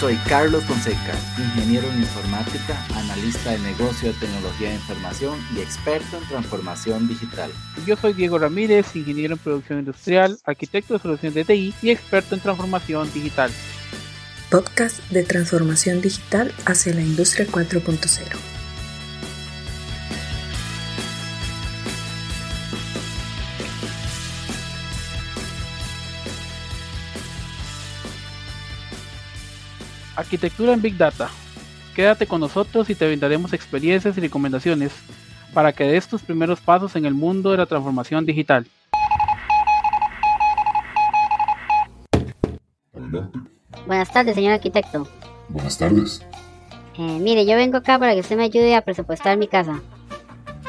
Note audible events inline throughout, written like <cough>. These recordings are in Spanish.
Soy Carlos Fonseca, ingeniero en informática, analista de negocio de tecnología de información y experto en transformación digital. Yo soy Diego Ramírez, ingeniero en producción industrial, arquitecto de soluciones de TI y experto en transformación digital. Podcast de transformación digital hacia la industria 4.0. Arquitectura en Big Data. Quédate con nosotros y te brindaremos experiencias y recomendaciones para que des tus primeros pasos en el mundo de la transformación digital. Buenas tardes, señor arquitecto. Buenas tardes. Eh, mire, yo vengo acá para que usted me ayude a presupuestar mi casa.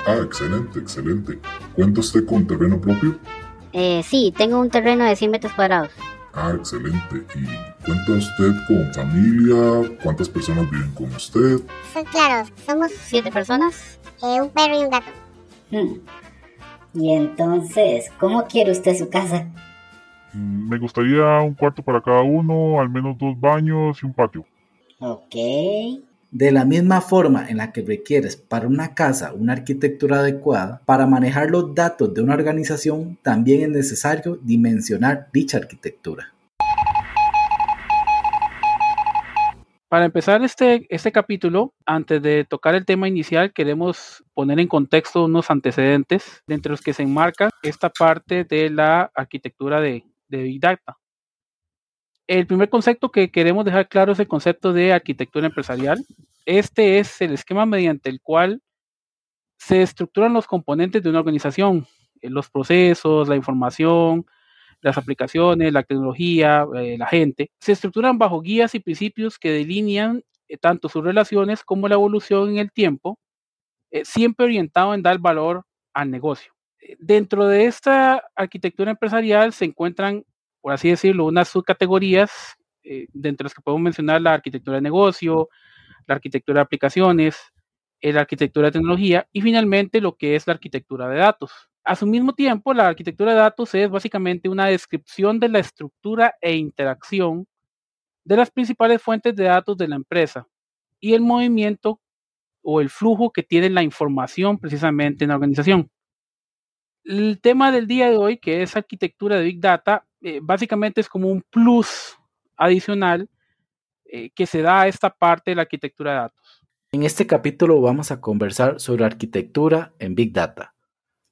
Ah, excelente, excelente. ¿Cuenta usted con terreno propio? Eh, sí, tengo un terreno de 100 metros cuadrados. Ah, excelente. ¿Y cuenta usted con familia? ¿Cuántas personas viven con usted? Sí, claro, somos siete personas, eh, un perro y un gato. Hmm. Y entonces, ¿cómo quiere usted su casa? Mm, Me gustaría un cuarto para cada uno, al menos dos baños y un patio. Ok. De la misma forma en la que requieres para una casa una arquitectura adecuada, para manejar los datos de una organización también es necesario dimensionar dicha arquitectura. Para empezar este, este capítulo, antes de tocar el tema inicial, queremos poner en contexto unos antecedentes de entre los que se enmarca esta parte de la arquitectura de, de Big Data. El primer concepto que queremos dejar claro es el concepto de arquitectura empresarial. Este es el esquema mediante el cual se estructuran los componentes de una organización, eh, los procesos, la información, las aplicaciones, la tecnología, eh, la gente. Se estructuran bajo guías y principios que delinean eh, tanto sus relaciones como la evolución en el tiempo, siempre orientado en dar valor al negocio. Dentro de esta arquitectura empresarial se encuentran por así decirlo, unas subcategorías, eh, de las que podemos mencionar la arquitectura de negocio, la arquitectura de aplicaciones, eh, la arquitectura de tecnología y finalmente lo que es la arquitectura de datos. A su mismo tiempo, la arquitectura de datos es básicamente una descripción de la estructura e interacción de las principales fuentes de datos de la empresa y el movimiento o el flujo que tiene la información precisamente en la organización. El tema del día de hoy, que es arquitectura de Big Data, eh, básicamente es como un plus adicional eh, que se da a esta parte de la arquitectura de datos. En este capítulo vamos a conversar sobre arquitectura en Big Data.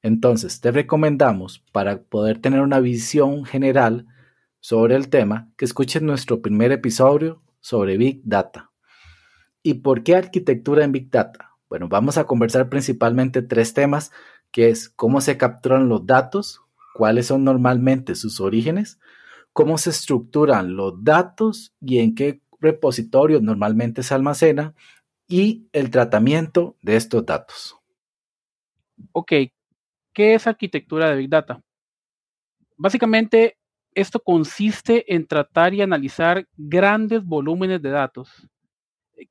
Entonces, te recomendamos, para poder tener una visión general sobre el tema, que escuches nuestro primer episodio sobre Big Data. ¿Y por qué arquitectura en Big Data? Bueno, vamos a conversar principalmente tres temas, que es cómo se capturan los datos, cuáles son normalmente sus orígenes, cómo se estructuran los datos y en qué repositorios normalmente se almacena y el tratamiento de estos datos. Ok, ¿qué es arquitectura de Big Data? Básicamente, esto consiste en tratar y analizar grandes volúmenes de datos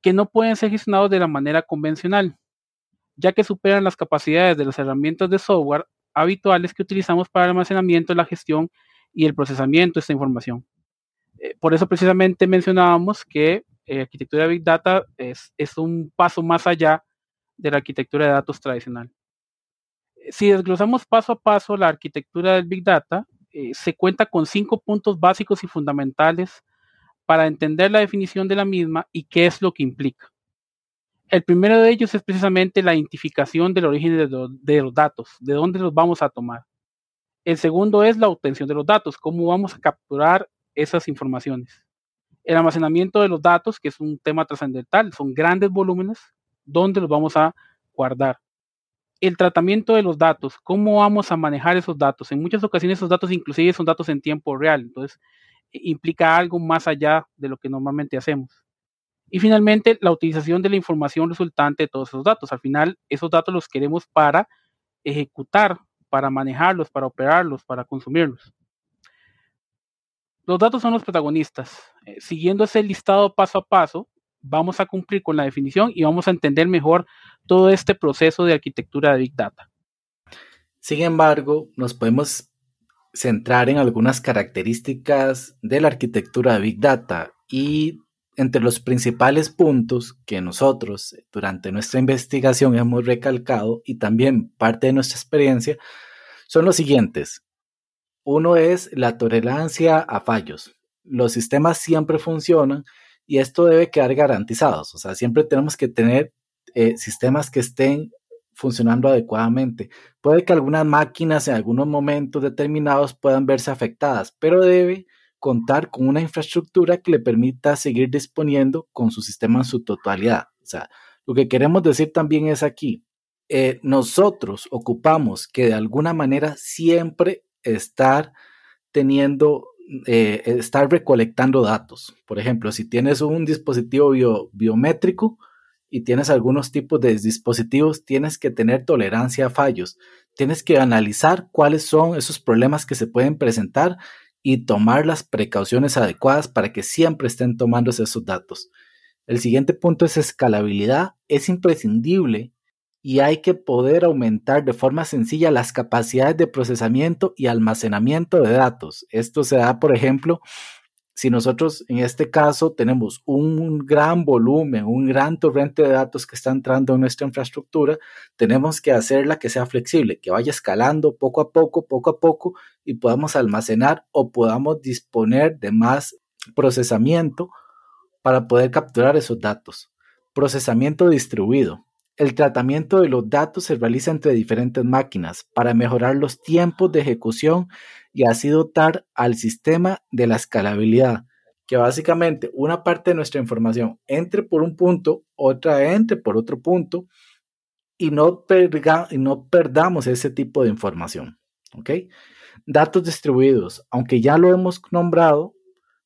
que no pueden ser gestionados de la manera convencional, ya que superan las capacidades de las herramientas de software habituales que utilizamos para el almacenamiento, la gestión y el procesamiento de esta información. Eh, por eso precisamente mencionábamos que eh, arquitectura de Big Data es, un paso más allá de la arquitectura de datos tradicional. Si desglosamos paso a paso la arquitectura del Big Data, eh, se cuenta con cinco puntos básicos y fundamentales para entender la definición de la misma y qué es lo que implica. El primero de ellos es precisamente la identificación del origen de, lo, de, los datos, de dónde los vamos a tomar. El segundo es la obtención de los datos, cómo vamos a capturar esas informaciones. El almacenamiento de los datos, que es un tema trascendental, son grandes volúmenes, dónde los vamos a guardar. El tratamiento de los datos, cómo vamos a manejar esos datos. En muchas ocasiones esos datos inclusive son datos en tiempo real, entonces implica algo más allá de lo que normalmente hacemos. Y finalmente, la utilización de la información resultante de todos esos datos. Al final, esos datos los queremos para ejecutar, para manejarlos, para operarlos, para consumirlos. Los datos son los protagonistas. Eh, siguiendo ese listado paso a paso, vamos a cumplir con la definición y vamos a entender mejor todo este proceso de arquitectura de Big Data. Sin embargo, nos podemos centrar en algunas características de la arquitectura de Big Data y entre los principales puntos que nosotros durante nuestra investigación hemos recalcado y también parte de nuestra experiencia son los siguientes. Uno es la tolerancia a fallos. Los sistemas siempre funcionan y esto debe quedar garantizado. O sea, siempre tenemos que tener eh, sistemas que estén funcionando adecuadamente. Puede que algunas máquinas en algunos momentos determinados puedan verse afectadas, pero debe contar con una infraestructura que le permita seguir disponiendo con su sistema en su totalidad. O sea, lo que queremos decir también es aquí, eh, nosotros ocupamos que de alguna manera siempre estar teniendo, eh, estar recolectando datos. Por ejemplo, si tienes un dispositivo biométrico y tienes algunos tipos de dispositivos, tienes que tener tolerancia a fallos. Tienes que analizar cuáles son esos problemas que se pueden presentar y tomar las precauciones adecuadas para que siempre estén tomándose esos datos. El siguiente punto es escalabilidad. Es imprescindible y hay que poder aumentar de forma sencilla las capacidades de procesamiento y almacenamiento de datos. Esto se da, por ejemplo, si nosotros en este caso tenemos un gran volumen, un gran torrente de datos que está entrando en nuestra infraestructura, tenemos que hacerla que sea flexible, que vaya escalando poco a poco, poco a poco y podamos almacenar o podamos disponer de más procesamiento para poder capturar esos datos. Procesamiento distribuido. El tratamiento de los datos se realiza entre diferentes máquinas para mejorar los tiempos de ejecución y así dotar al sistema de la escalabilidad, que básicamente una parte de nuestra información entre por un punto, otra entre por otro punto y no, y no perdamos ese tipo de información. Datos distribuidos, aunque ya lo hemos nombrado,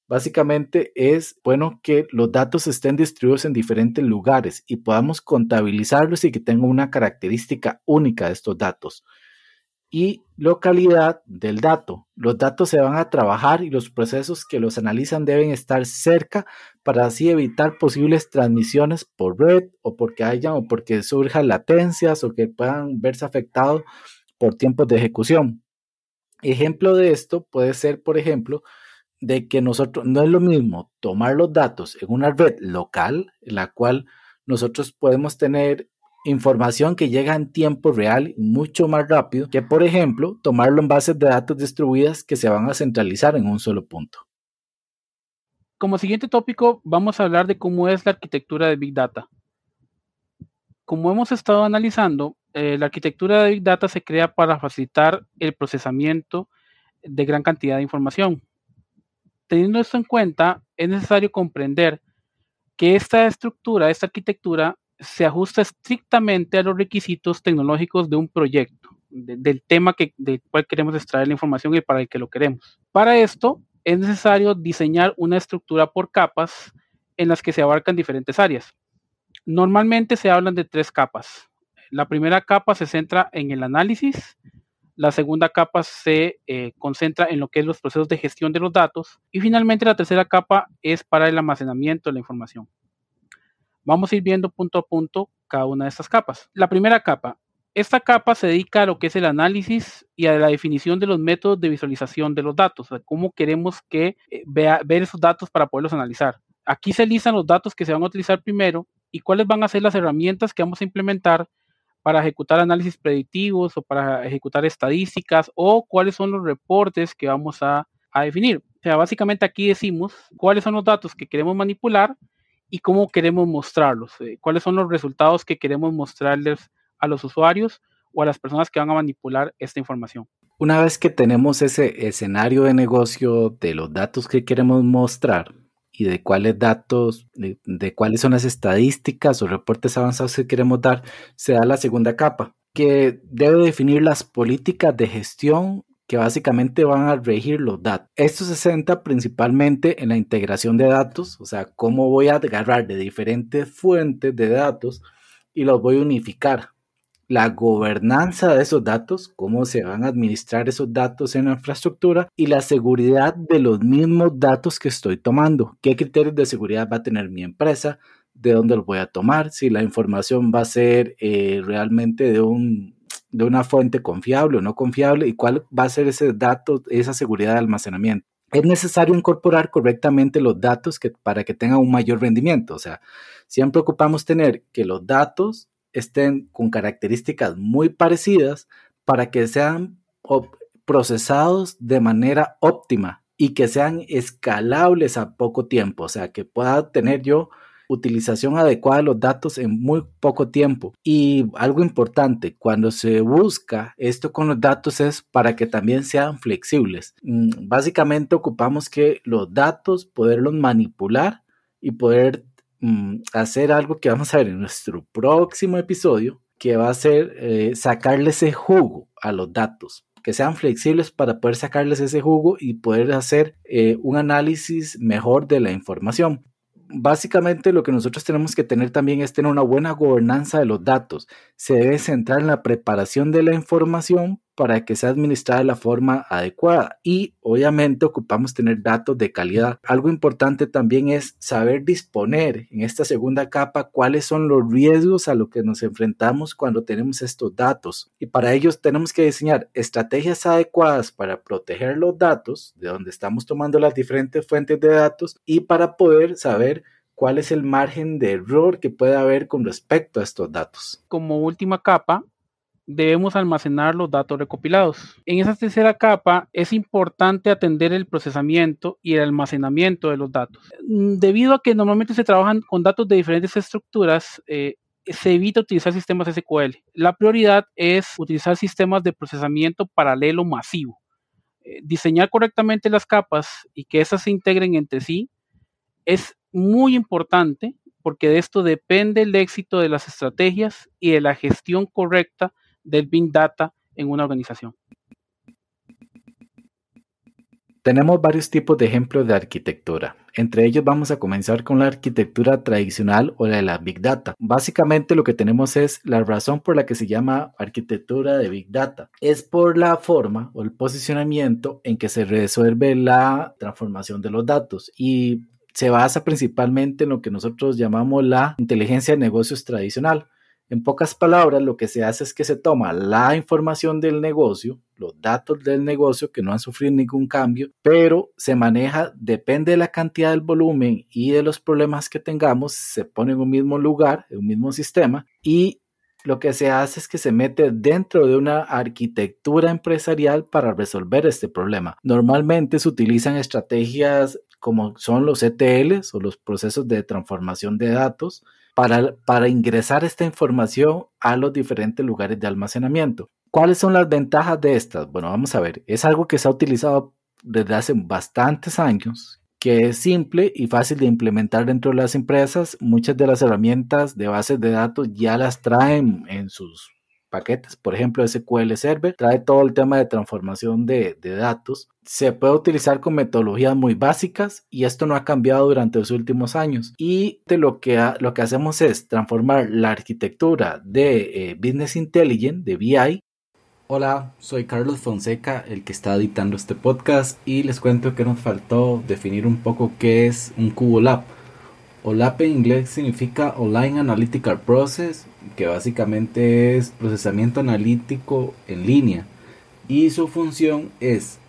básicamente es bueno que los datos estén distribuidos en diferentes lugares y podamos contabilizarlos y que tengan una característica única de estos datos. Y localidad del dato. Los datos se van a trabajar y los procesos que los analizan deben estar cerca para así evitar posibles transmisiones por red o porque hayan o porque surjan latencias o que puedan verse afectados por tiempos de ejecución. Ejemplo de esto puede ser, por ejemplo, de que nosotros no es lo mismo tomar los datos en una red local, en la cual nosotros podemos tener información que llega en tiempo real mucho más rápido que, por ejemplo, tomarlo en bases de datos distribuidas que se van a centralizar en un solo punto. Como siguiente tópico, vamos a hablar de cómo es la arquitectura de Big Data. Como hemos estado analizando, eh, la arquitectura de Big Data se crea para facilitar el procesamiento de gran cantidad de información. Teniendo esto en cuenta, es necesario comprender que esta estructura, esta arquitectura, se ajusta estrictamente a los requisitos tecnológicos de un proyecto, del tema que, del cual queremos extraer la información y para el que lo queremos. Para esto, es necesario diseñar una estructura por capas en las que se abarcan diferentes áreas. Normalmente se hablan de tres capas. La primera capa se centra en el análisis, la segunda capa se eh, concentra en lo que es los procesos de gestión de los datos. Y finalmente la tercera capa es para el almacenamiento de la información. Vamos a ir viendo punto a punto cada una de estas capas. La primera capa. Esta capa se dedica a lo que es el análisis y a la definición de los métodos de visualización de los datos, cómo queremos que eh, vea, ver esos datos para poderlos analizar. Aquí se listan los datos que se van a utilizar primero y cuáles van a ser las herramientas que vamos a implementar para ejecutar análisis predictivos o para ejecutar estadísticas o cuáles son los reportes que vamos a, definir. O sea, básicamente aquí decimos cuáles son los datos que queremos manipular y cómo queremos mostrarlos, eh, cuáles son los resultados que queremos mostrarles a los usuarios o a las personas que van a manipular esta información. Una vez que tenemos ese escenario de negocio de los datos que queremos mostrar, y de cuáles datos, de, cuáles son las estadísticas o reportes avanzados que queremos dar, se da la segunda capa, que debe definir las políticas de gestión que básicamente van a regir los datos. Esto se centra principalmente en la integración de datos, o sea, cómo voy a agarrar de diferentes fuentes de datos y los voy a unificar la gobernanza de esos datos, cómo se van a administrar esos datos en la infraestructura y la seguridad de los mismos datos que estoy tomando. ¿Qué criterios de seguridad va a tener mi empresa? ¿De dónde los voy a tomar? Si la información va a ser eh, realmente de, un, de una fuente confiable o no confiable y cuál va a ser ese dato, esa seguridad de almacenamiento. es necesario incorporar correctamente los datos que, para que tengan un mayor rendimiento. O sea, siempre ocupamos tener que los datos estén con características muy parecidas para que sean procesados de manera óptima y que sean escalables a poco tiempo. O sea, que pueda tener yo utilización adecuada de los datos en muy poco tiempo. Y algo importante, cuando se busca esto con los datos es para que también sean flexibles. Mm, básicamente ocupamos que los datos, poderlos manipular y poder mm, hacer algo que vamos a ver en nuestro próximo episodio, que va a ser eh, sacarle ese jugo a los datos que sean flexibles para poder sacarles ese jugo y poder hacer eh, un análisis mejor de la información básicamente lo que nosotros tenemos que tener también es tener una buena gobernanza de los datos. Se debe centrar en la preparación de la información para que sea administrada de la forma adecuada. Y obviamente ocupamos tener datos de calidad. Algo importante también es saber disponer en esta segunda capa cuáles son los riesgos a los que nos enfrentamos cuando tenemos estos datos. Y para ello tenemos que diseñar estrategias adecuadas para proteger los datos de donde estamos tomando las diferentes fuentes de datos y para poder saber cuál es el margen de error que puede haber con respecto a estos datos. Como última capa, debemos almacenar los datos recopilados. En esa tercera capa es importante atender el procesamiento y el almacenamiento de los datos. Mm, debido a que normalmente se trabajan con datos de diferentes estructuras, eh, se evita utilizar sistemas SQL. La prioridad es utilizar sistemas de procesamiento paralelo masivo. Eh, diseñar correctamente las capas y que esas se integren entre sí es muy importante porque de esto depende el éxito de las estrategias y de la gestión correcta del Big Data en una organización. Tenemos varios tipos de ejemplos de arquitectura. Entre ellos vamos a comenzar con la arquitectura tradicional o la de la Big Data. Básicamente lo que tenemos es la razón por la que se llama arquitectura de Big Data. Es por la forma o el posicionamiento en que se resuelve la transformación de los datos y se basa principalmente en lo que nosotros llamamos la inteligencia de negocios tradicional en pocas palabras, lo que se hace es que se toma la información del negocio, los datos del negocio que no han sufrido ningún cambio, pero se maneja, depende de la cantidad del volumen y de los problemas que tengamos, se pone en un mismo lugar, en un mismo sistema y lo que se hace es que se mete dentro de una arquitectura empresarial para resolver este problema. Normalmente se utilizan estrategias como son los ETLs o los procesos de transformación de datos, para, ingresar esta información a los diferentes lugares de almacenamiento. ¿Cuáles son las ventajas de estas? Bueno, vamos a ver. Es algo que se ha utilizado desde hace bastantes años, que es simple y fácil de implementar dentro de las empresas. Muchas de las herramientas de bases de datos ya las traen en sus paquetes. Por ejemplo, SQL Server trae todo el tema de transformación de, datos. Se puede utilizar con metodologías muy básicas y esto no ha cambiado durante los últimos años. Y de lo que, lo que hacemos es transformar la arquitectura de eh, Business Intelligence, de BI, Hola, soy Carlos Fonseca, el que está editando este podcast y les cuento que nos faltó definir un poco qué es un CuboLab. OLAP en inglés significa Online Analytical Process que básicamente es procesamiento analítico en línea. Y su función es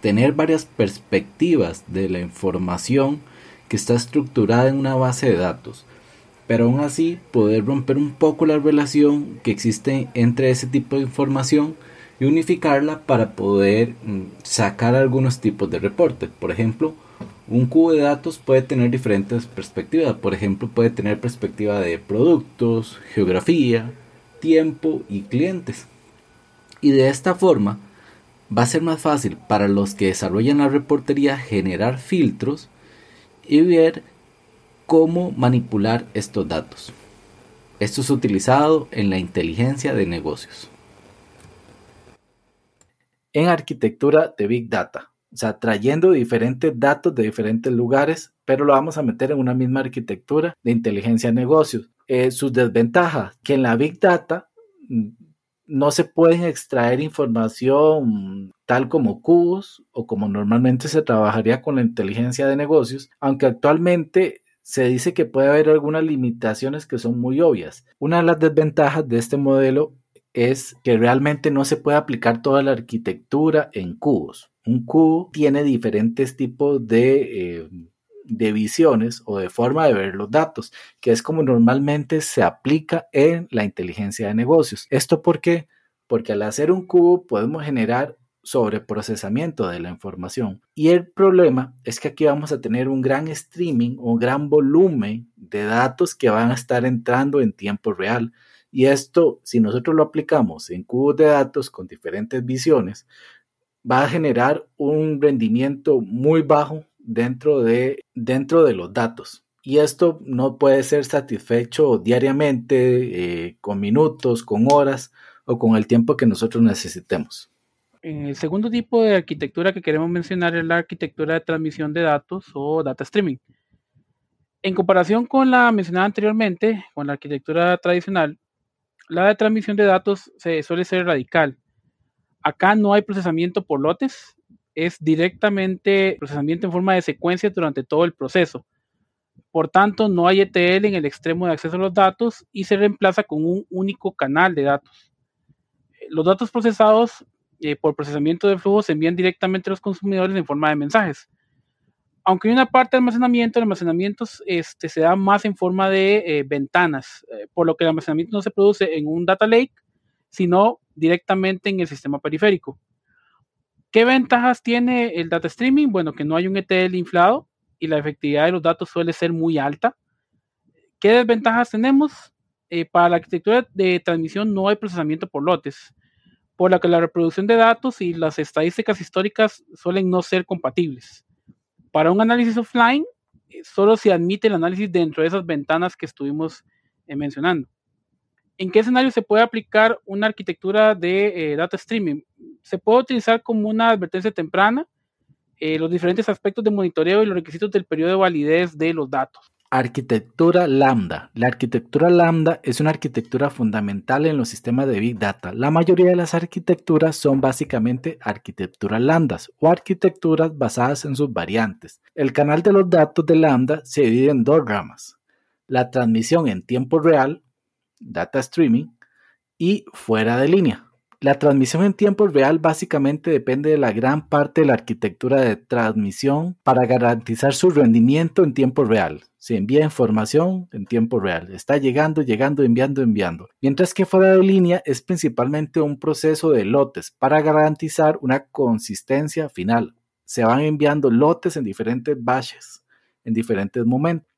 tener varias perspectivas de la información que está estructurada en una base de datos. Pero aún así poder romper un poco la relación que existe entre ese tipo de información y unificarla para poder mm, sacar algunos tipos de reportes. Por ejemplo, un cubo de datos puede tener diferentes perspectivas. Por ejemplo, puede tener perspectiva de productos, geografía, tiempo y clientes. Y de esta forma va a ser más fácil para los que desarrollan la reportería generar filtros y ver cómo manipular estos datos. Esto es utilizado en la inteligencia de negocios. En arquitectura de Big Data o sea, trayendo diferentes datos de diferentes lugares, pero lo vamos a meter en una misma arquitectura de inteligencia de negocios. Eh, sus desventajas, que en la Big Data mm, no se pueden extraer información tal como cubos o como normalmente se trabajaría con la inteligencia de negocios, aunque actualmente se dice que puede haber algunas limitaciones que son muy obvias. Una de las desventajas de este modelo es que realmente no se puede aplicar toda la arquitectura en cubos. Un cubo tiene diferentes tipos de, eh, de visiones o de forma de ver los datos, que es como normalmente se aplica en la inteligencia de negocios. ¿Esto por qué? Porque al hacer un cubo podemos generar sobreprocesamiento de la información. Y el problema es que aquí vamos a tener un gran streaming, un gran volumen de datos que van a estar entrando en tiempo real. Y esto, si nosotros lo aplicamos en cubos de datos con diferentes visiones, va a generar un rendimiento muy bajo dentro de, dentro de los datos. Y esto no puede ser satisfecho diariamente, eh, con minutos, con horas o con el tiempo que nosotros necesitemos. El segundo tipo de arquitectura que queremos mencionar es la arquitectura de transmisión de datos o data streaming. En comparación con la mencionada anteriormente, con la arquitectura tradicional, la de transmisión de datos se suele ser radical. Acá no hay procesamiento por lotes, es directamente procesamiento en forma de secuencia durante todo el proceso. Por tanto, no hay ETL en el extremo de acceso a los datos y se reemplaza con un único canal de datos. Los datos procesados eh, por procesamiento de flujo se envían directamente a los consumidores en forma de mensajes. Aunque hay una parte de almacenamiento, el almacenamiento este, se da más en forma de eh, ventanas, eh, por lo que el almacenamiento no se produce en un data lake, sino directamente en el sistema periférico. ¿Qué ventajas tiene el data streaming? Bueno, que no hay un ETL inflado y la efectividad de los datos suele ser muy alta. ¿Qué desventajas tenemos? para la arquitectura de transmisión no hay procesamiento por lotes por la que la reproducción de datos y las estadísticas históricas suelen no ser compatibles. Para un análisis offline, eh, solo se admite el análisis dentro de esas ventanas que estuvimos eh, mencionando. ¿En qué escenario se puede aplicar una arquitectura de eh, data streaming? Se puede utilizar como una advertencia temprana los diferentes aspectos de monitoreo y los requisitos del periodo de validez de los datos. Arquitectura lambda. La arquitectura lambda es una arquitectura fundamental en los sistemas de Big Data. La mayoría de las arquitecturas son básicamente arquitecturas lambdas o arquitecturas basadas en sus variantes. El canal de los datos de lambda se divide en dos ramas. La transmisión en tiempo real, data streaming, y fuera de línea. La transmisión en tiempo real básicamente depende de la gran parte de la arquitectura de transmisión para garantizar su rendimiento en tiempo real se envía información en tiempo real. Está llegando, llegando, enviando, enviando. Mientras que fuera de línea es principalmente un proceso de lotes para garantizar una consistencia final. Se van enviando lotes en diferentes batches, en diferentes momentos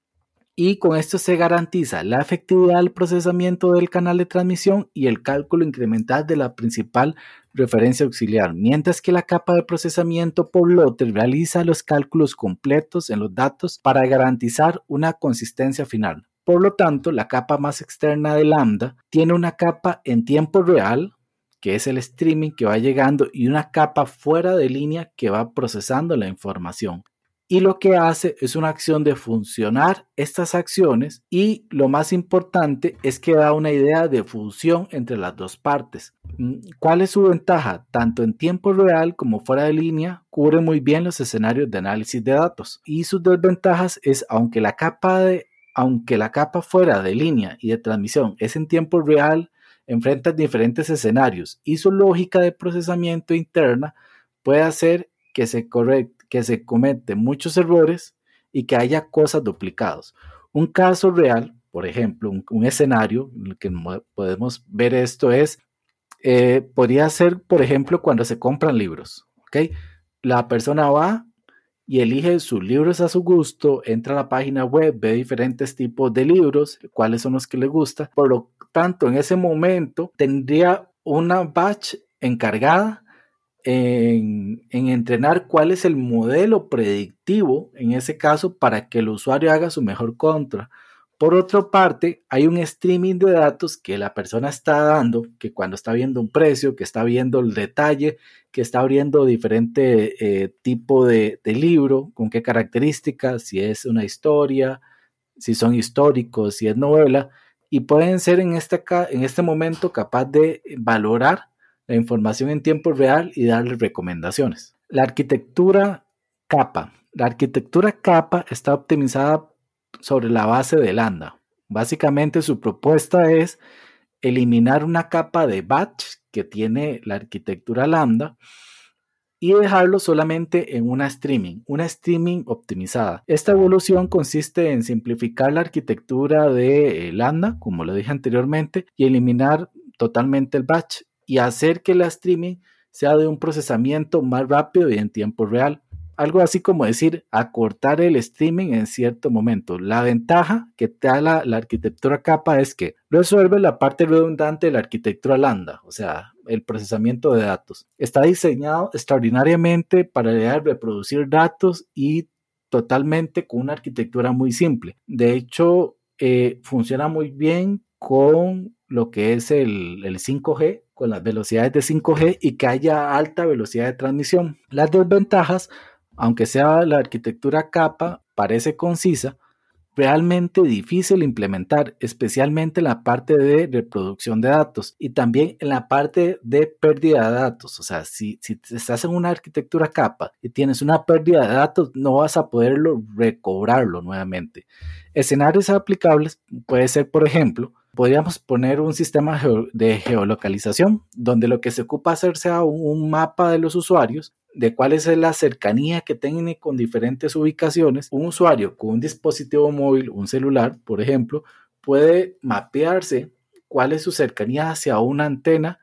y con esto se garantiza la efectividad del procesamiento del canal de transmisión y el cálculo incremental de la principal referencia auxiliar, mientras que la capa de procesamiento por lote realiza los cálculos completos en los datos para garantizar una consistencia final. Por lo tanto, la capa más externa de Lambda tiene una capa en tiempo real, que es el streaming que va llegando, y una capa fuera de línea que va procesando la información y lo que hace es una acción de funcionar estas acciones y lo más importante es que da una idea de función entre las dos partes. Mm, ¿Cuál es su ventaja? Tanto en tiempo real como fuera de línea, cubre muy bien los escenarios de análisis de datos y sus desventajas es aunque la capa de aunque la capa fuera de línea y de transmisión es en tiempo real, enfrenta diferentes escenarios y su lógica de procesamiento interna puede hacer que se, correcte que se cometen muchos errores y que haya cosas duplicadas. Un caso real, por ejemplo, un, escenario en el que podemos ver esto es, eh, podría ser, por ejemplo, cuando se compran libros. ¿ok? La persona va y elige sus libros a su gusto, entra a la página web, ve diferentes tipos de libros, cuáles son los que le gusta. Por lo tanto, en ese momento tendría una batch encargada en, entrenar cuál es el modelo predictivo, en ese caso, para que el usuario haga su mejor contra. Por otra parte, hay un streaming de datos que la persona está dando, que cuando está viendo un precio, que está viendo el detalle, que está abriendo diferente eh, tipo de, libro, con qué características, si es una historia, si son históricos, si es novela, y pueden ser en este, en este momento capaz de valorar la información en tiempo real y darle recomendaciones. La arquitectura capa. La arquitectura capa está optimizada sobre la base de Lambda. Básicamente su propuesta es eliminar una capa de batch que tiene la arquitectura Lambda y dejarlo solamente en una streaming, una streaming optimizada. Esta evolución consiste en simplificar la arquitectura de eh, Lambda, como lo dije anteriormente, y eliminar totalmente el batch y hacer que la streaming sea de un procesamiento más rápido y en tiempo real algo así como decir acortar el streaming en cierto momento. La ventaja que te da la, arquitectura capa es que resuelve la parte redundante de la arquitectura lambda, o sea, el procesamiento de datos. Está diseñado extraordinariamente para reproducir datos y totalmente con una arquitectura muy simple. De hecho, eh, funciona muy bien con lo que es el 5G, con las velocidades de 5G y que haya alta velocidad de transmisión. Las desventajas aunque sea la arquitectura capa, parece concisa, realmente difícil implementar, especialmente en la parte de reproducción de datos y también en la parte de pérdida de datos. O sea, si, si estás en una arquitectura capa y tienes una pérdida de datos, no vas a poderlo recobrarlo nuevamente. Escenarios aplicables puede ser, por ejemplo, podríamos poner un sistema de geolocalización donde lo que se ocupa hacer sea un mapa de los usuarios de cuál es la cercanía que tiene con diferentes ubicaciones. Un usuario con un dispositivo móvil, un celular, por ejemplo, puede mapearse cuál es su cercanía hacia una antena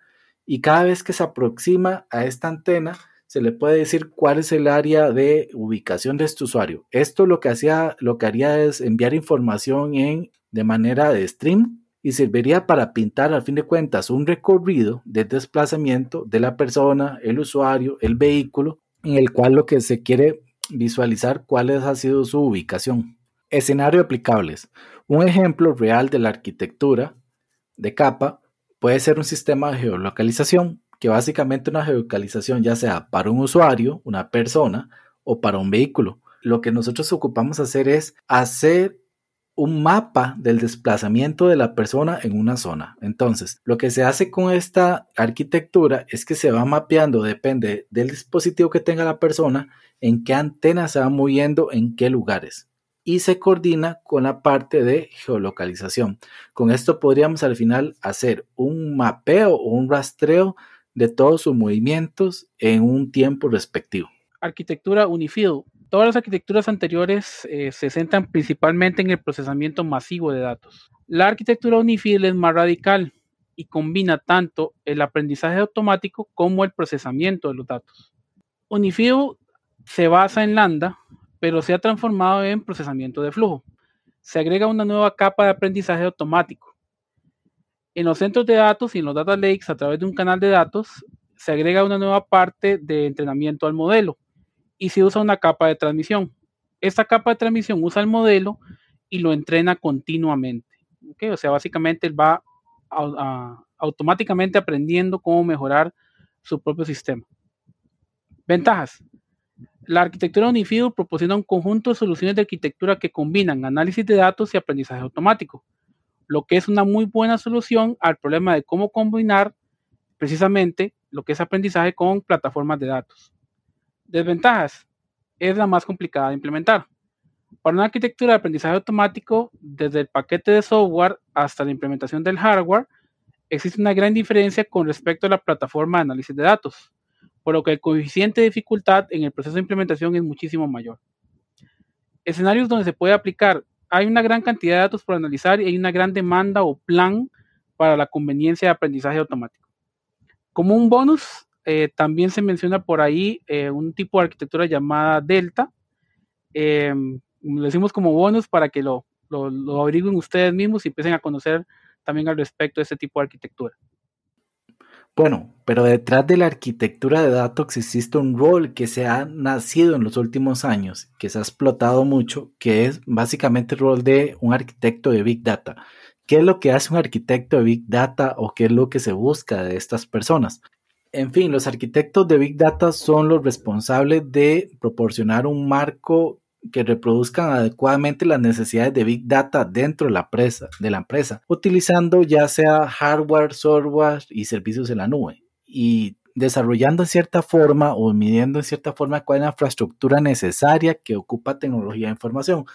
y cada vez que se aproxima a esta antena se le puede decir cuál es el área de ubicación de este usuario. Esto lo que hacía, lo que haría es enviar información en de manera de stream y serviría para pintar al fin de cuentas un recorrido de desplazamiento de la persona, el usuario, el vehículo, en el cual lo que se quiere visualizar cuál ha sido su ubicación. Escenario aplicables. Un ejemplo real de la arquitectura de capa puede ser un sistema de geolocalización, que básicamente una geolocalización ya sea para un usuario, una persona o para un vehículo. Lo que nosotros ocupamos hacer es hacer un mapa del desplazamiento de la persona en una zona. Entonces, lo que se hace con esta arquitectura es que se va mapeando, depende del dispositivo que tenga la persona, en qué antena se va moviendo, en qué lugares. Y se coordina con la parte de geolocalización. Con esto podríamos al final hacer un mapeo o un rastreo de todos sus movimientos en un tiempo respectivo. Arquitectura Unifield Todas las arquitecturas anteriores eh, se centran principalmente en el procesamiento masivo de datos. La arquitectura Unifield es más radical y combina tanto el aprendizaje automático como el procesamiento de los datos. Unifield se basa en Lambda, pero se ha transformado en procesamiento de flujo. Se agrega una nueva capa de aprendizaje automático. En los centros de datos y en los data lakes a través de un canal de datos se agrega una nueva parte de entrenamiento al modelo y se usa una capa de transmisión. Esta capa de transmisión usa el modelo y lo entrena continuamente. O sea, básicamente él va automáticamente aprendiendo cómo mejorar su propio sistema. Ventajas. La arquitectura Unifido proporciona un conjunto de soluciones de arquitectura que combinan análisis de datos y aprendizaje automático, lo que es una muy buena solución al problema de cómo combinar precisamente lo que es aprendizaje con plataformas de datos. Desventajas. Es la más complicada de implementar. Para una arquitectura de aprendizaje automático, desde el paquete de software hasta la implementación del hardware, existe una gran diferencia con respecto a la plataforma de análisis de datos, por lo que el coeficiente de dificultad en el proceso de implementación es muchísimo mayor. Escenarios donde se puede aplicar. Hay una gran cantidad de datos por analizar y hay una gran demanda o plan para la conveniencia de aprendizaje automático. Como un bonus, eh, también se menciona por ahí eh, un tipo de arquitectura llamada Delta. Eh, lo decimos como bonus para que lo, lo, averigüen ustedes mismos y empiecen a conocer también al respecto de este tipo de arquitectura. Bueno, pero detrás de la arquitectura de datos existe un rol que se ha nacido en los últimos años, que se ha explotado mucho, que es básicamente el rol de un arquitecto de Big Data. ¿Qué es lo que hace un arquitecto de Big Data o qué es lo que se busca de estas personas? En fin, los arquitectos de Big Data son los responsables de proporcionar un marco que reproduzcan adecuadamente las necesidades de Big Data dentro de la, empresa, de la empresa, utilizando ya sea hardware, software y servicios en la nube. Y desarrollando en cierta forma o midiendo en cierta forma cuál es la infraestructura necesaria que ocupa tecnología de información.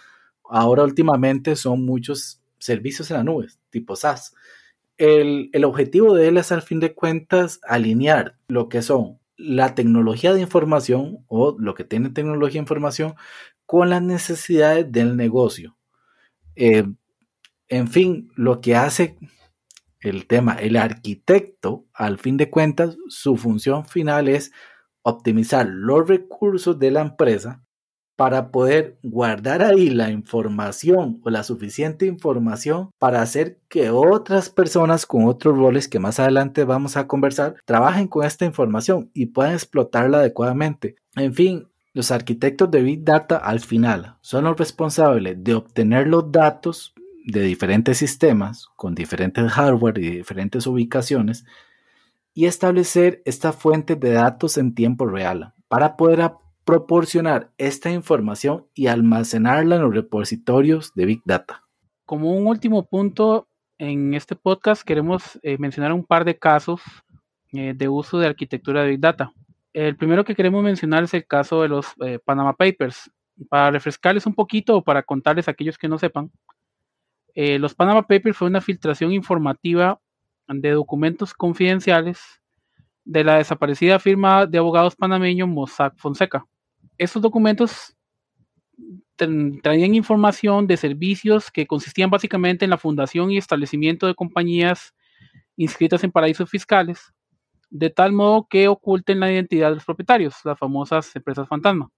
Ahora últimamente son muchos servicios en la nube, tipo SaaS, el, objetivo de él es al fin de cuentas alinear lo que son la tecnología de información o lo que tiene tecnología de información con las necesidades del negocio. Eh, en fin, lo que hace el tema, el arquitecto, al fin de cuentas, su función final es optimizar los recursos de la empresa para poder guardar ahí la información o la suficiente información para hacer que otras personas con otros roles que más adelante vamos a conversar trabajen con esta información y puedan explotarla adecuadamente. En fin, los arquitectos de Big Data al final son los responsables de obtener los datos de diferentes sistemas con diferentes hardware y diferentes ubicaciones y establecer esta fuente de datos en tiempo real para poder proporcionar esta información y almacenarla en los repositorios de Big Data. Como un último punto en este podcast queremos eh, mencionar un par de casos eh, de uso de arquitectura de Big Data. El primero que queremos mencionar es el caso de los eh, Panama Papers. Para refrescarles un poquito o para contarles a aquellos que no sepan, los Panama Papers fue una filtración informativa de documentos confidenciales de la desaparecida firma de abogados panameño Mossack Fonseca. Estos documentos traían información de servicios que consistían básicamente en la fundación y establecimiento de compañías inscritas en paraísos fiscales, de tal modo que oculten la identidad de los propietarios, las famosas empresas fantasma.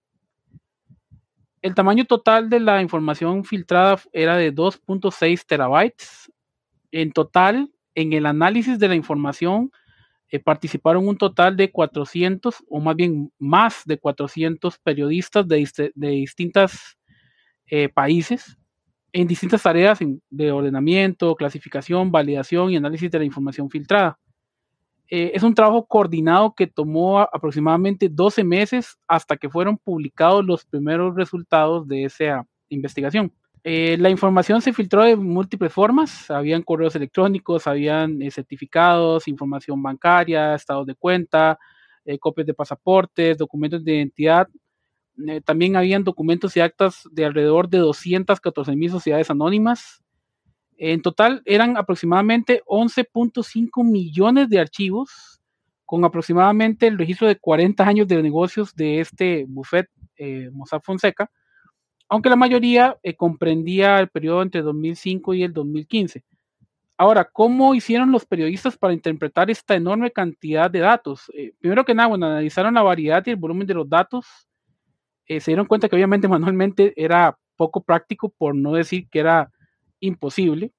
El tamaño total de la información filtrada era de 2.6 terabytes. En total, en el análisis de la información eh, participaron un total de 400 o más bien más de 400 periodistas de, de distintos eh, países en distintas tareas de ordenamiento, clasificación, validación y análisis de la información filtrada. Eh, es un trabajo coordinado que tomó aproximadamente 12 meses hasta que fueron publicados los primeros resultados de esa investigación. Eh, la información se filtró de múltiples formas. Habían correos electrónicos, habían eh, certificados, información bancaria, estados de cuenta, eh, copias de pasaportes, documentos de identidad. también habían documentos y actas de alrededor de 214 mil sociedades anónimas. En total eran aproximadamente 11.5 millones de archivos con aproximadamente el registro de 40 años de negocios de este buffet Mossack Fonseca aunque la mayoría eh, comprendía el periodo entre 2005 y el 2015. Ahora, ¿cómo hicieron los periodistas para interpretar esta enorme cantidad de datos? Eh, primero que nada, bueno, analizaron la variedad y el volumen de los datos. Eh, se dieron cuenta que obviamente manualmente era poco práctico, por no decir que era imposible.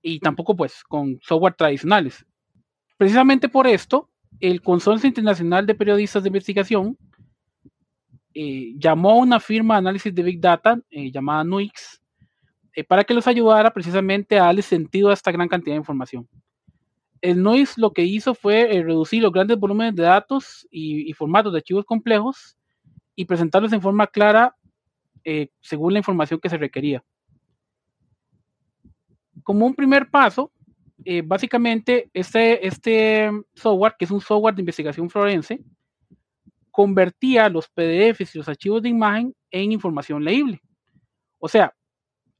Y tampoco pues con software tradicionales. Precisamente por esto, el Consorcio Internacional de Periodistas de Investigación eh, llamó a una firma de análisis de Big Data eh, llamada Nuix eh, para que los ayudara precisamente a darle sentido a esta gran cantidad de información. El Nuix lo que hizo fue reducir los grandes volúmenes de datos y, formatos de archivos complejos y presentarlos en forma clara según la información que se requería. Como un primer paso, básicamente este, este software, que es un software de investigación forense, convertía los PDFs y los archivos de imagen en información leíble. O sea,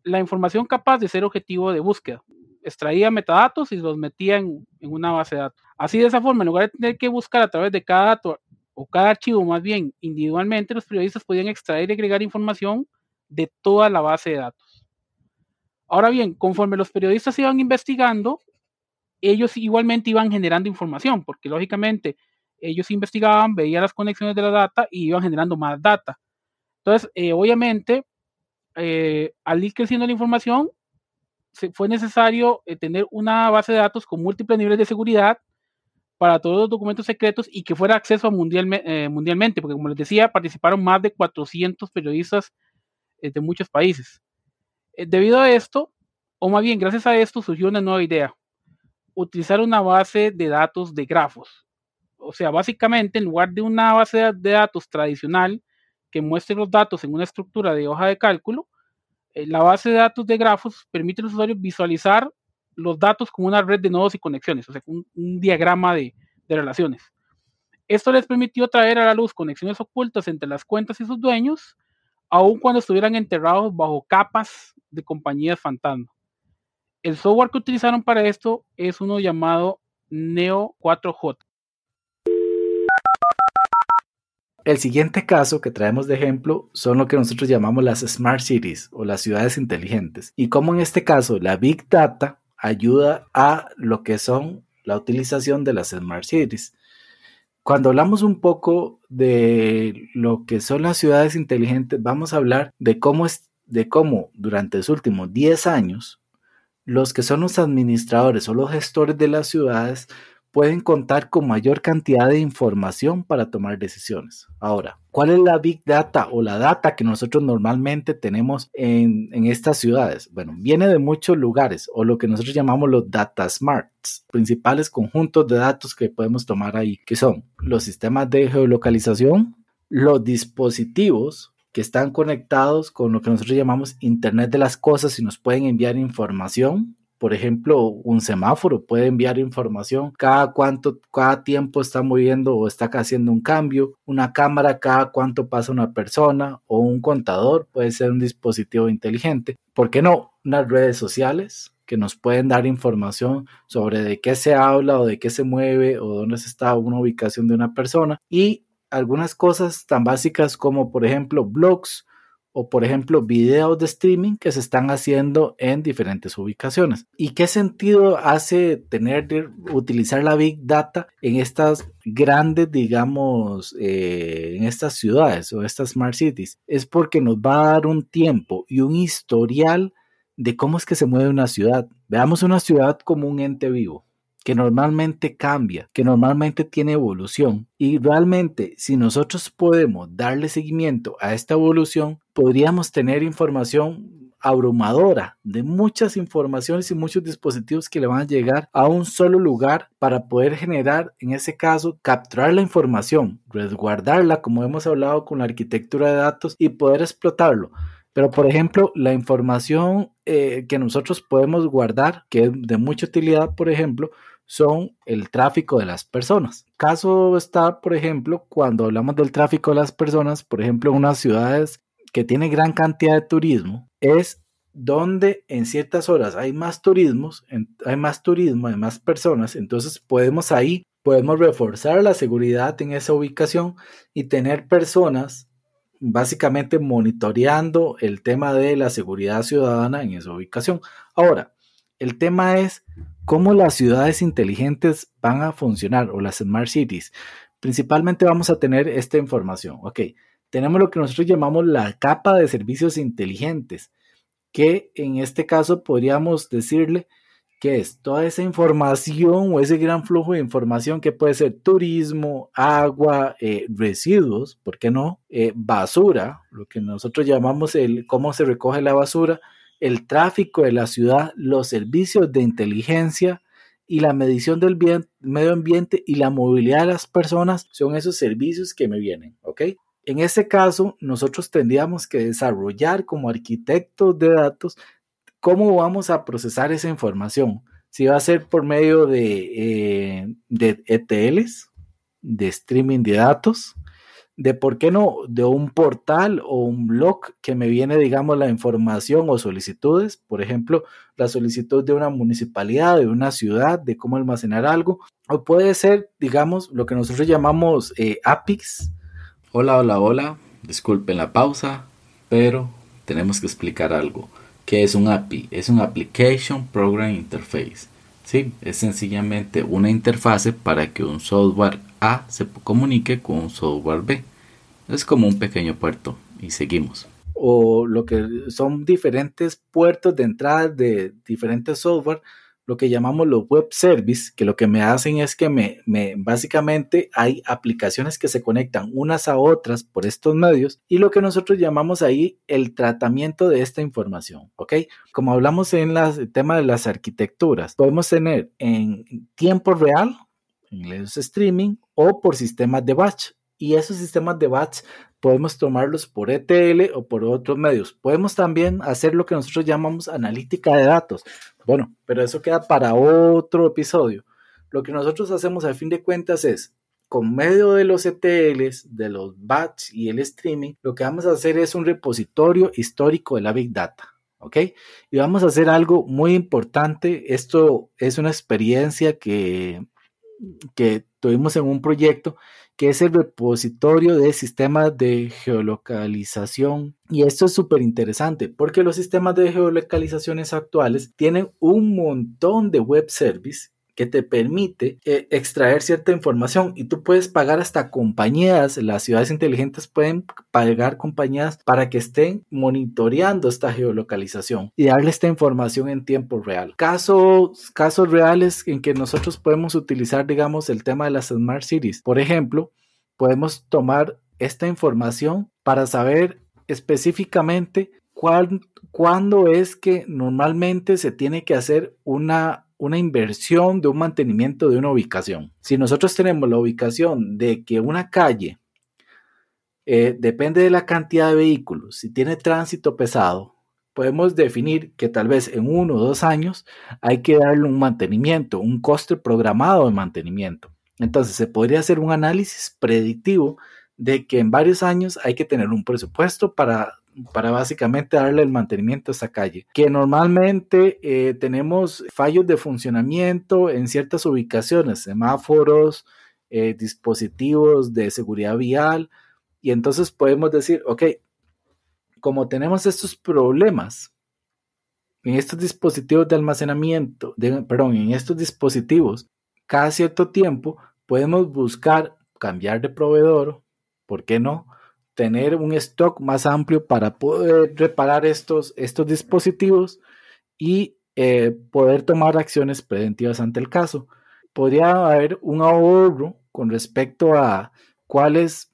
la información capaz de ser objetivo de búsqueda. Extraía metadatos y los metía en, una base de datos. Así de esa forma, en lugar de tener que buscar a través de cada dato o cada archivo más bien individualmente, los periodistas podían extraer y agregar información de toda la base de datos. Ahora bien, conforme los periodistas iban investigando, ellos igualmente iban generando información, porque lógicamente ellos investigaban, veían las conexiones de la data y iban generando más data. Entonces, eh, obviamente, eh, al ir creciendo la información, fue necesario eh, tener una base de datos con múltiples niveles de seguridad para todos los documentos secretos y que fuera acceso mundialmente, porque como les decía, participaron más de 400 periodistas de muchos países. debido a esto, o más bien gracias a esto, surgió una nueva idea, utilizar una base de datos de grafos o sea, básicamente en lugar de una base de datos tradicional que muestre los datos en una estructura de hoja de cálculo, eh, la base de datos de grafos permite a los usuarios visualizar los datos como una red de nodos y conexiones, o sea, un, diagrama de, de relaciones. Esto les permitió traer a la luz conexiones ocultas entre las cuentas y sus dueños, aun cuando estuvieran enterrados bajo capas de compañías fantasma. El software que utilizaron para esto es uno llamado Neo 4J. El siguiente caso que traemos de ejemplo son lo que nosotros llamamos las Smart Cities o las ciudades inteligentes. Y como en este caso la Big Data ayuda a lo que son la utilización de las Smart Cities. Cuando hablamos un poco de lo que son las ciudades inteligentes, vamos a hablar de cómo, es, de cómo durante los últimos 10 años los que son los administradores o los gestores de las ciudades pueden contar con mayor cantidad de información para tomar decisiones. Ahora, ¿cuál es la Big Data o la data que nosotros normalmente tenemos en, estas ciudades? Bueno, viene de muchos lugares o lo que nosotros llamamos los Data Smarts, principales conjuntos de datos que podemos tomar ahí, que son los sistemas de geolocalización, los dispositivos que están conectados con lo que nosotros llamamos Internet de las Cosas y nos pueden enviar información, por ejemplo, un semáforo puede enviar información cada cuánto, cada tiempo está moviendo o está haciendo un cambio. Una cámara cada cuánto pasa una persona o un contador puede ser un dispositivo inteligente. ¿Por qué no? Unas redes sociales que nos pueden dar información sobre de qué se habla o de qué se mueve o dónde está una ubicación de una persona y algunas cosas tan básicas como por ejemplo blogs o por ejemplo videos de streaming que se están haciendo en diferentes ubicaciones. ¿Y qué sentido hace tener, utilizar la Big Data en estas grandes, digamos, eh, en estas ciudades o estas smart cities? Es porque nos va a dar un tiempo y un historial de cómo es que se mueve una ciudad. Veamos una ciudad como un ente vivo que normalmente cambia, que normalmente tiene evolución. Y realmente, si nosotros podemos darle seguimiento a esta evolución, podríamos tener información abrumadora de muchas informaciones y muchos dispositivos que le van a llegar a un solo lugar para poder generar, en ese caso, capturar la información, resguardarla, como hemos hablado con la arquitectura de datos, y poder explotarlo. Pero, por ejemplo, la información eh, que nosotros podemos guardar, que es de mucha utilidad, por ejemplo, son el tráfico de las personas. Caso está, por ejemplo, cuando hablamos del tráfico de las personas, por ejemplo, en unas ciudades que tienen gran cantidad de turismo, es donde en ciertas horas hay más turismos, hay más turismo, hay más personas, entonces podemos ahí, podemos reforzar la seguridad en esa ubicación y tener personas básicamente monitoreando el tema de la seguridad ciudadana en esa ubicación. Ahora, el tema es cómo las ciudades inteligentes van a funcionar o las smart cities. Principalmente vamos a tener esta información. Ok, tenemos lo que nosotros llamamos la capa de servicios inteligentes, que en este caso podríamos decirle que es toda esa información o ese gran flujo de información que puede ser turismo, agua, eh, residuos, ¿por qué no? Eh, basura, lo que nosotros llamamos el cómo se recoge la basura, el tráfico de la ciudad, los servicios de inteligencia y la medición del medio ambiente y la movilidad de las personas son esos servicios que me vienen, ¿ok? En ese caso, nosotros tendríamos que desarrollar como arquitectos de datos cómo vamos a procesar esa información. Si va a ser por medio de, eh, de ETLs, de streaming de datos, de por qué no, de un portal o un blog que me viene, digamos, la información o solicitudes, por ejemplo, la solicitud de una municipalidad, de una ciudad, de cómo almacenar algo, o puede ser, digamos, lo que nosotros llamamos eh, APIs. Hola, hola, hola, disculpen la pausa, pero tenemos que explicar algo. ¿Qué es un API? Es un Application Program Interface. Sí, es sencillamente una interfase para que un software A se comunique con un software B. Es como un pequeño puerto y seguimos. O lo que son diferentes puertos de entrada de diferentes software, lo que llamamos los web service, que lo que me hacen es que me, me básicamente hay aplicaciones que se conectan unas a otras por estos medios y lo que nosotros llamamos ahí el tratamiento de esta información, ¿ok? Como hablamos en el tema de las arquitecturas, podemos tener en tiempo real en los streaming o por sistemas de batch. Y esos sistemas de batch podemos tomarlos por ETL o por otros medios. Podemos también hacer lo que nosotros llamamos analítica de datos. Bueno, pero eso queda para otro episodio. Lo que nosotros hacemos al fin de cuentas es, con medio de los ETLs, de los batch y el streaming, lo que vamos a hacer es un repositorio histórico de la Big Data. ¿ok? Y vamos a hacer algo muy importante. Esto es una experiencia que, que tuvimos en un proyecto que es el repositorio de sistemas de geolocalización. Y esto es súper interesante porque los sistemas de geolocalizaciones actuales tienen un montón de web service que te permite eh, extraer cierta información y tú puedes pagar hasta compañías, las ciudades inteligentes pueden pagar compañías para que estén monitoreando esta geolocalización y darle esta información en tiempo real. Casos, casos reales en que nosotros podemos utilizar, digamos, el tema de las Smart Cities. Por ejemplo, podemos tomar esta información para saber específicamente cuándo es que normalmente se tiene que hacer una una inversión de un mantenimiento de una ubicación. Si nosotros tenemos la ubicación de que una calle eh, depende de la cantidad de vehículos, si tiene tránsito pesado, podemos definir que tal vez en uno o dos años hay que darle un mantenimiento, un coste programado de mantenimiento. Entonces se podría hacer un análisis predictivo de que en varios años hay que tener un presupuesto para para básicamente darle el mantenimiento a esta calle. Que normalmente eh, tenemos fallos de funcionamiento en ciertas ubicaciones, semáforos, eh, dispositivos de seguridad vial, y entonces podemos decir, ok, como tenemos estos problemas en estos dispositivos de almacenamiento, perdón, en estos dispositivos, cada cierto tiempo podemos buscar cambiar de proveedor, ¿por qué no? Tener un stock más amplio para poder reparar estos, estos dispositivos y eh, poder tomar acciones preventivas ante el caso. Podría haber un ahorro con respecto a cuáles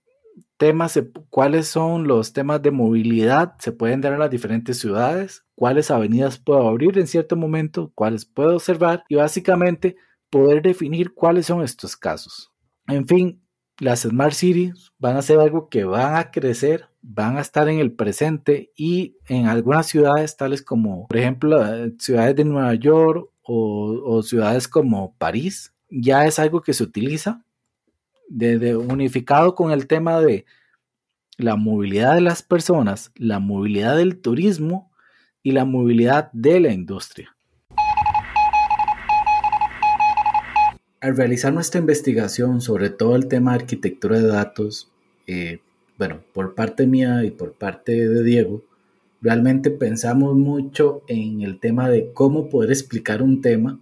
temas, cuáles son los temas de movilidad se pueden dar en las diferentes ciudades, cuáles avenidas puedo abrir en cierto momento, cuáles puedo observar y básicamente poder definir cuáles son estos casos. En fin, las Smart Cities van a ser algo que van a crecer, van a estar en el presente y en algunas ciudades tales como, por ejemplo, ciudades de Nueva York o, ciudades como París, ya es algo que se utiliza, desde unificado con el tema de la movilidad de las personas, la movilidad del turismo y la movilidad de la industria. Al realizar nuestra investigación sobre todo el tema de arquitectura de datos, eh, bueno, por parte mía y por parte de Diego, realmente pensamos mucho en el tema de cómo poder explicar un tema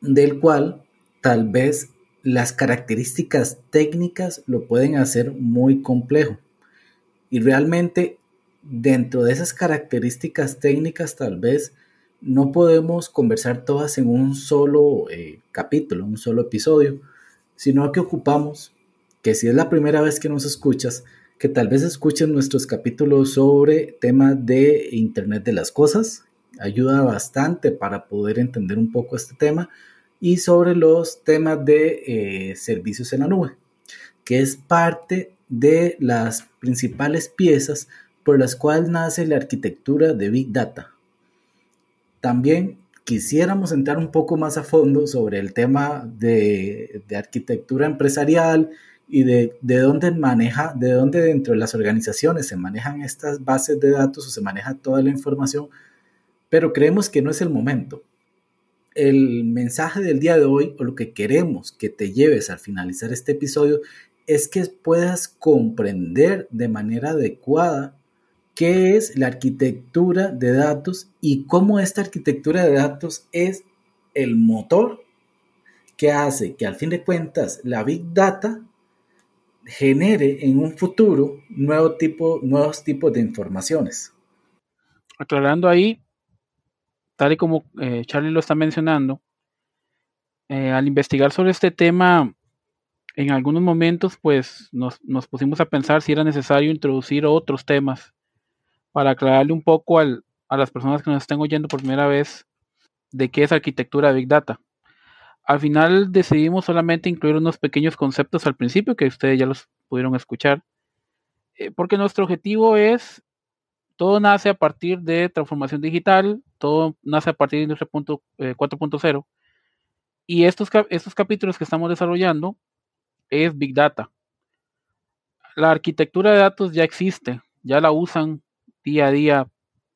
del cual tal vez las características técnicas lo pueden hacer muy complejo. Y realmente dentro de esas características técnicas tal vez no podemos conversar todas en un solo eh, capítulo, un solo episodio, sino que ocupamos que si es la primera vez que nos escuchas, que tal vez escuchen nuestros capítulos sobre temas de Internet de las Cosas, ayuda bastante para poder entender un poco este tema, y sobre los temas de eh, servicios en la nube, que es parte de las principales piezas por las cuales nace la arquitectura de Big Data también quisiéramos entrar un poco más a fondo sobre el tema de, arquitectura empresarial y de, dónde maneja, de dónde dentro de las organizaciones se manejan estas bases de datos o se maneja toda la información, pero creemos que no es el momento. El mensaje del día de hoy o lo que queremos que te lleves al finalizar este episodio es que puedas comprender de manera adecuada qué es la arquitectura de datos y cómo esta arquitectura de datos es el motor que hace que al fin de cuentas la Big Data genere en un futuro nuevo tipo, nuevos tipos de informaciones. Aclarando ahí, tal y como eh, Charlie lo está mencionando, eh, al investigar sobre este tema, en algunos momentos pues nos, nos pusimos a pensar si era necesario introducir otros temas para aclararle un poco a las personas que nos estén oyendo por primera vez de qué es arquitectura Big Data. Al final decidimos solamente incluir unos pequeños conceptos al principio que ustedes ya los pudieron escuchar, eh, porque nuestro objetivo es, todo nace a partir de transformación digital, todo nace a partir de Industria 4.0, eh, y estos, estos capítulos que estamos desarrollando es Big Data. La arquitectura de datos ya existe, ya la usan día a día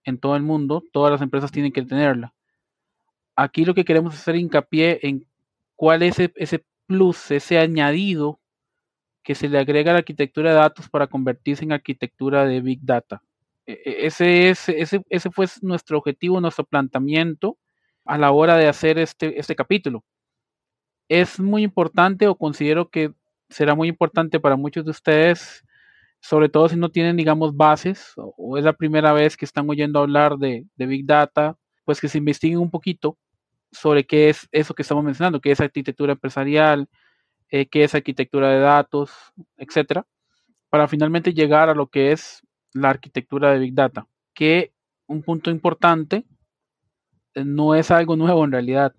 en todo el mundo, todas las empresas tienen que tenerla. Aquí lo que queremos hacer hincapié en cuál es ese, plus, ese añadido que se le agrega a la arquitectura de datos para convertirse en arquitectura de Big Data. E, e, ese, es, ese, ese fue nuestro objetivo, nuestro planteamiento a la hora de hacer este, este capítulo. Es muy importante o considero que será muy importante para muchos de ustedes, sobre todo si no tienen, digamos, bases o, es la primera vez que están oyendo hablar de, Big Data, pues que se investiguen un poquito sobre qué es eso que estamos mencionando, qué es arquitectura empresarial, eh, qué es arquitectura de datos, etcétera, para finalmente llegar a lo que es la arquitectura de Big Data, que un punto importante eh, no es algo nuevo en realidad,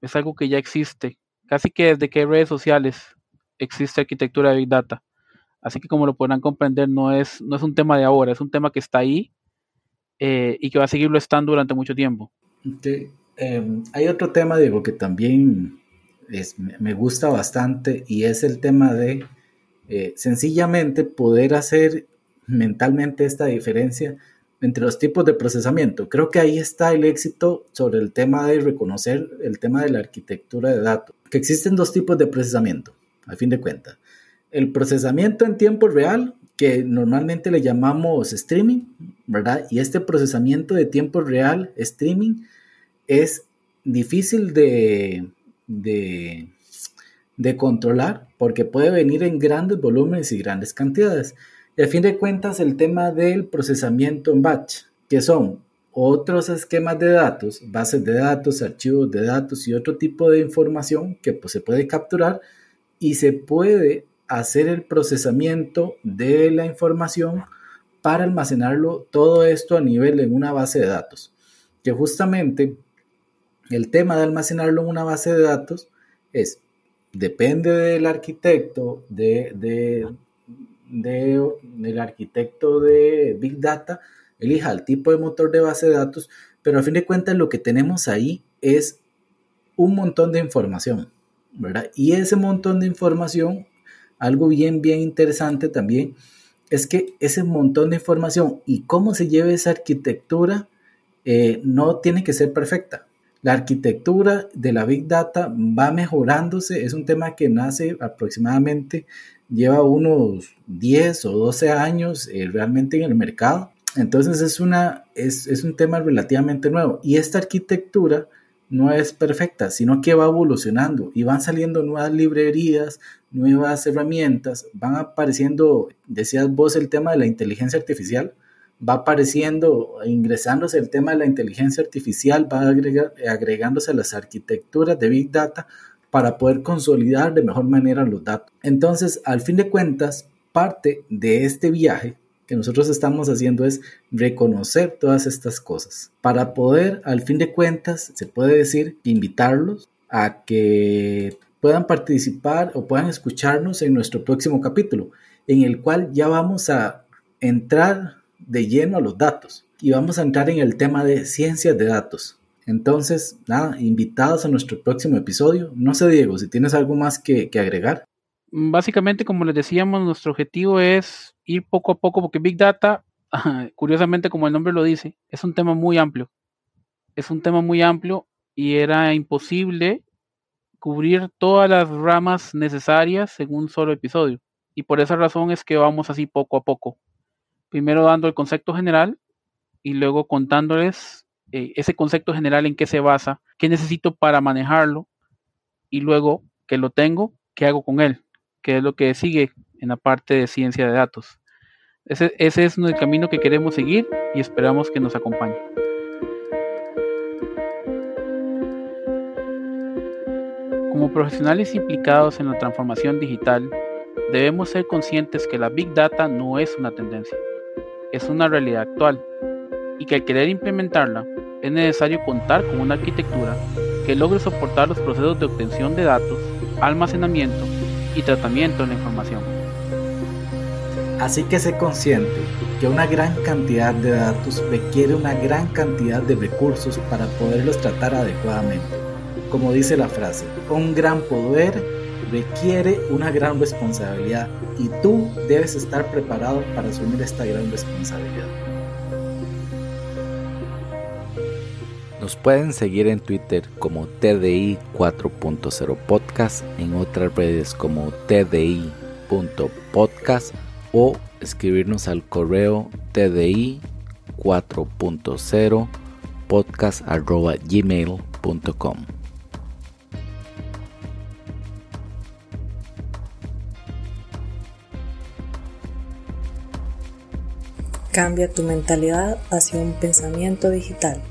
es algo que ya existe, casi que desde que redes sociales existe arquitectura de Big Data. Así que como lo podrán comprender, no es, no es un tema de ahora, es un tema que está ahí eh, y que va a seguirlo estando durante mucho tiempo. Em, hay otro tema, Diego, que también me gusta bastante y es el tema de eh, sencillamente poder hacer mentalmente esta diferencia entre los tipos de procesamiento. Creo que ahí está el éxito sobre el tema de reconocer el tema de la arquitectura de datos, que existen dos tipos de procesamiento, a fin de cuentas. El procesamiento en tiempo real, que normalmente le llamamos streaming, ¿verdad? Y este procesamiento de tiempo real, streaming, es difícil de, de, controlar porque puede venir en grandes volúmenes y grandes cantidades. Y a fin de cuentas, el tema del procesamiento en batch, que son otros esquemas de datos, bases de datos, archivos de datos y otro tipo de información que pues, se puede capturar y se puede hacer el procesamiento de la información para almacenarlo todo esto a nivel en una base de datos. Que justamente el tema de almacenarlo en una base de datos es, depende del arquitecto, de, del arquitecto de Big Data, elija el tipo de motor de base de datos, pero a fin de cuentas lo que tenemos ahí es un montón de información, ¿verdad? Y ese montón de información, algo bien, bien interesante también, es que ese montón de información y cómo se lleva esa arquitectura eh, no tiene que ser perfecta. La arquitectura de la Big Data va mejorándose, es un tema que nace aproximadamente lleva unos 10 o 12 años eh, realmente en el mercado. Entonces es, una, es, es, un tema relativamente nuevo. Y esta arquitectura no es perfecta, sino que va evolucionando y van saliendo nuevas librerías, nuevas herramientas, van apareciendo, decías vos, el tema de la inteligencia artificial, va apareciendo, ingresándose el tema de la inteligencia artificial, va agregándose a las arquitecturas de Big Data para poder consolidar de mejor manera los datos. Entonces, al fin de cuentas, parte de este viaje que nosotros estamos haciendo es reconocer todas estas cosas para poder, al fin de cuentas, se puede decir, invitarlos a que puedan participar o puedan escucharnos en nuestro próximo capítulo, en el cual ya vamos a entrar de lleno a los datos y vamos a entrar en el tema de ciencias de datos. Entonces, nada, invitados a nuestro próximo episodio. No sé, Diego, si tienes algo más que, agregar. Básicamente, como les decíamos, nuestro objetivo es ir poco a poco, porque Big Data, <laughs> curiosamente como el nombre lo dice, es un tema muy amplio. Es un tema muy amplio y era imposible cubrir todas las ramas necesarias en un solo episodio. Y por esa razón es que vamos así poco a poco. Primero dando el concepto general y luego contándoles eh, ese concepto general en qué se basa, qué necesito para manejarlo y luego que lo tengo, qué hago con él, qué es lo que sigue en la parte de ciencia de datos. Ese, es el camino que queremos seguir y esperamos que nos acompañe. Como profesionales implicados en la transformación digital, debemos ser conscientes que la Big Data no es una tendencia, es una realidad actual y que al querer implementarla es necesario contar con una arquitectura que logre soportar los procesos de obtención de datos, almacenamiento y tratamiento de la información. Así que sé consciente que una gran cantidad de datos requiere una gran cantidad de recursos para poderlos tratar adecuadamente. Como dice la frase, un gran poder requiere una gran responsabilidad y tú debes estar preparado para asumir esta gran responsabilidad. Nos pueden seguir en Twitter como TDI 4.0 Podcast, en otras redes como TDI tdi.podcast o escribirnos al correo tdi 4.0 podcast.gmail.com. Cambia tu mentalidad hacia un pensamiento digital.